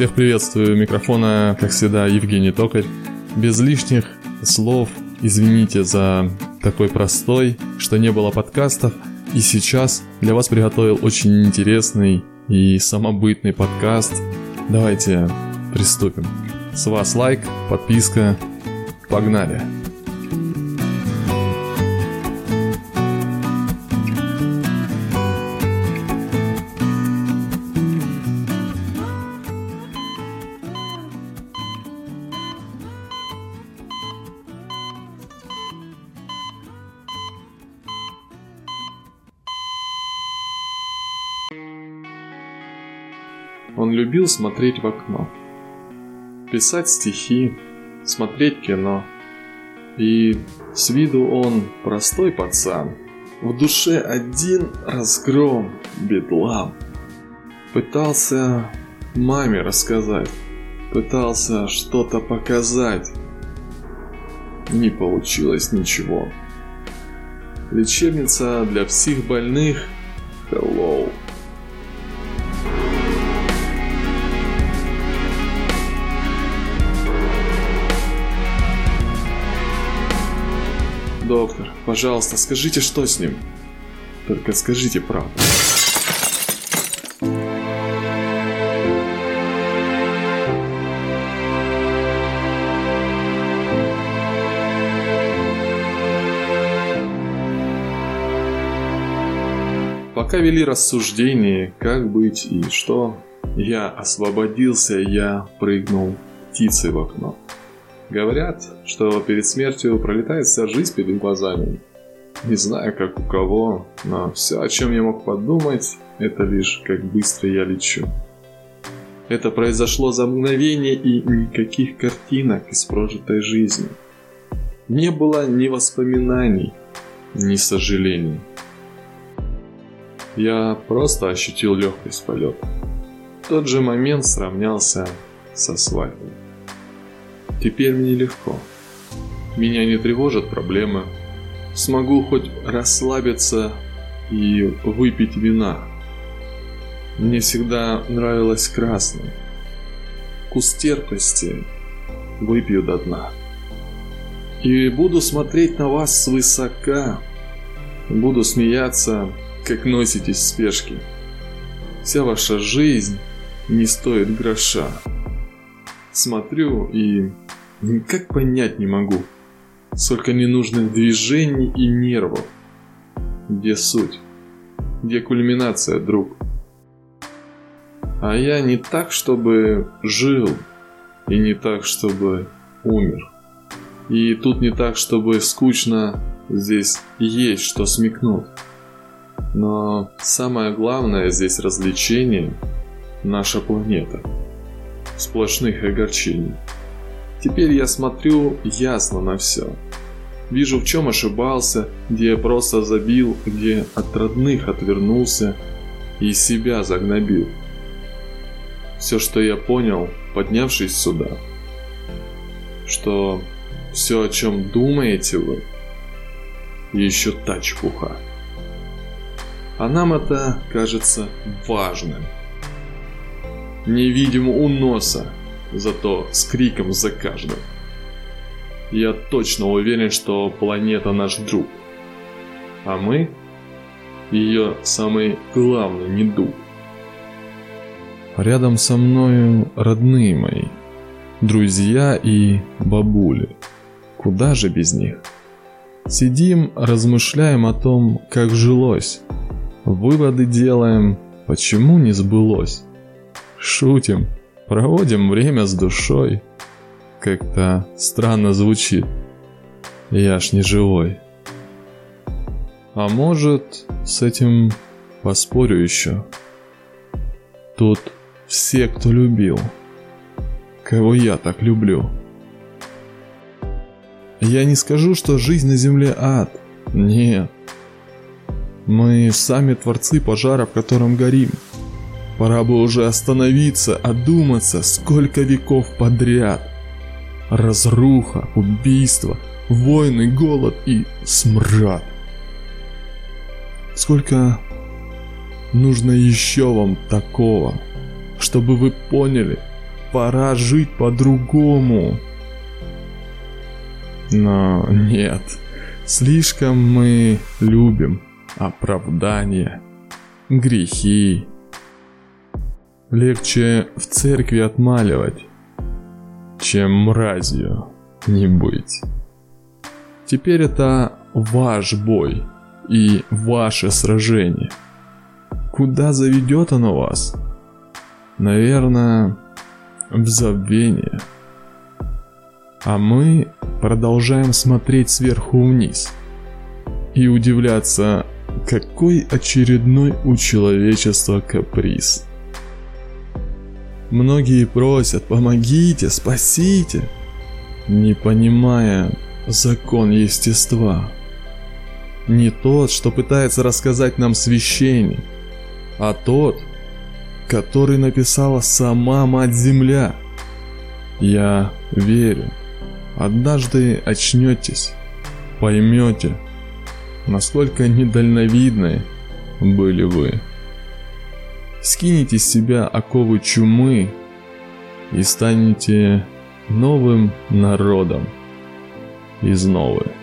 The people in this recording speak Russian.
Всех приветствую. Микрофона, как всегда, Евгений Токарь. Без лишних слов извините за такой простой, что не было подкастов. И сейчас для вас приготовил очень интересный и самобытный подкаст. Давайте приступим. С вас лайк, подписка. Погнали! Он любил смотреть в окно, писать стихи, смотреть кино. И с виду он простой пацан, в душе один разгром, бедлам. Пытался маме рассказать, пытался что-то показать. Не получилось ничего. Лечебница для всех больных. Hello. Доктор, пожалуйста, скажите, что с ним? Только скажите правду. Пока вели рассуждения, как быть и что, я освободился, я прыгнул птицей в окно. Говорят, что перед смертью пролетает вся жизнь перед глазами. Не знаю, как у кого, но все, о чем я мог подумать, это лишь как быстро я лечу. Это произошло за мгновение и никаких картинок из прожитой жизни. Не было ни воспоминаний, ни сожалений. Я просто ощутил легкость полета. В тот же момент сравнялся со свадьбой. Теперь мне легко. Меня не тревожат проблемы. Смогу хоть расслабиться и выпить вина. Мне всегда нравилось красное. Вкус терпкости выпью до дна. И буду смотреть на вас свысока. Буду смеяться, как носитесь в спешке. Вся ваша жизнь не стоит гроша. Смотрю и Никак понять не могу, сколько ненужных движений и нервов. Где суть? Где кульминация, друг? А я не так, чтобы жил, и не так, чтобы умер. И тут не так, чтобы скучно, здесь есть что смекнуть. Но самое главное здесь развлечение – наша планета. Сплошных огорчений. Теперь я смотрю ясно на все. Вижу, в чем ошибался, где я просто забил, где от родных отвернулся и себя загнобил. Все, что я понял, поднявшись сюда, что все, о чем думаете вы, еще та. А нам это кажется важным. Не видим у носа, зато с криком за каждым. Я точно уверен, что планета наш друг. А мы ее самый главный недуг. Рядом со мною родные мои, друзья и бабули. Куда же без них? Сидим, размышляем о том, как жилось. Выводы делаем, почему не сбылось. Шутим, Проводим время с душой. Как-то странно звучит. Я ж не живой. А может, с этим поспорю еще. Тут все, кто любил. Кого я так люблю. Я не скажу, что жизнь на земле ад. Нет. Мы сами творцы пожара, в котором горим. Пора бы уже остановиться, одуматься, сколько веков подряд. Разруха, убийство, войны, голод и смрад. Сколько нужно еще вам такого, чтобы вы поняли, пора жить по-другому. Но нет, слишком мы любим оправдания, грехи. Легче в церкви отмаливать, чем мразью не быть. Теперь это ваш бой и ваше сражение. Куда заведет оно вас? Наверное, в забвение. А мы продолжаем смотреть сверху вниз и удивляться, какой очередной у человечества каприз. Многие просят «помогите, спасите», не понимая закон естества. Не тот, что пытается рассказать нам священник, а тот, который написала сама Мать-Земля. Я верю, однажды очнетесь, поймете, насколько недальновидны были вы. Скинете с себя оковы чумы и станете новым народом из новой.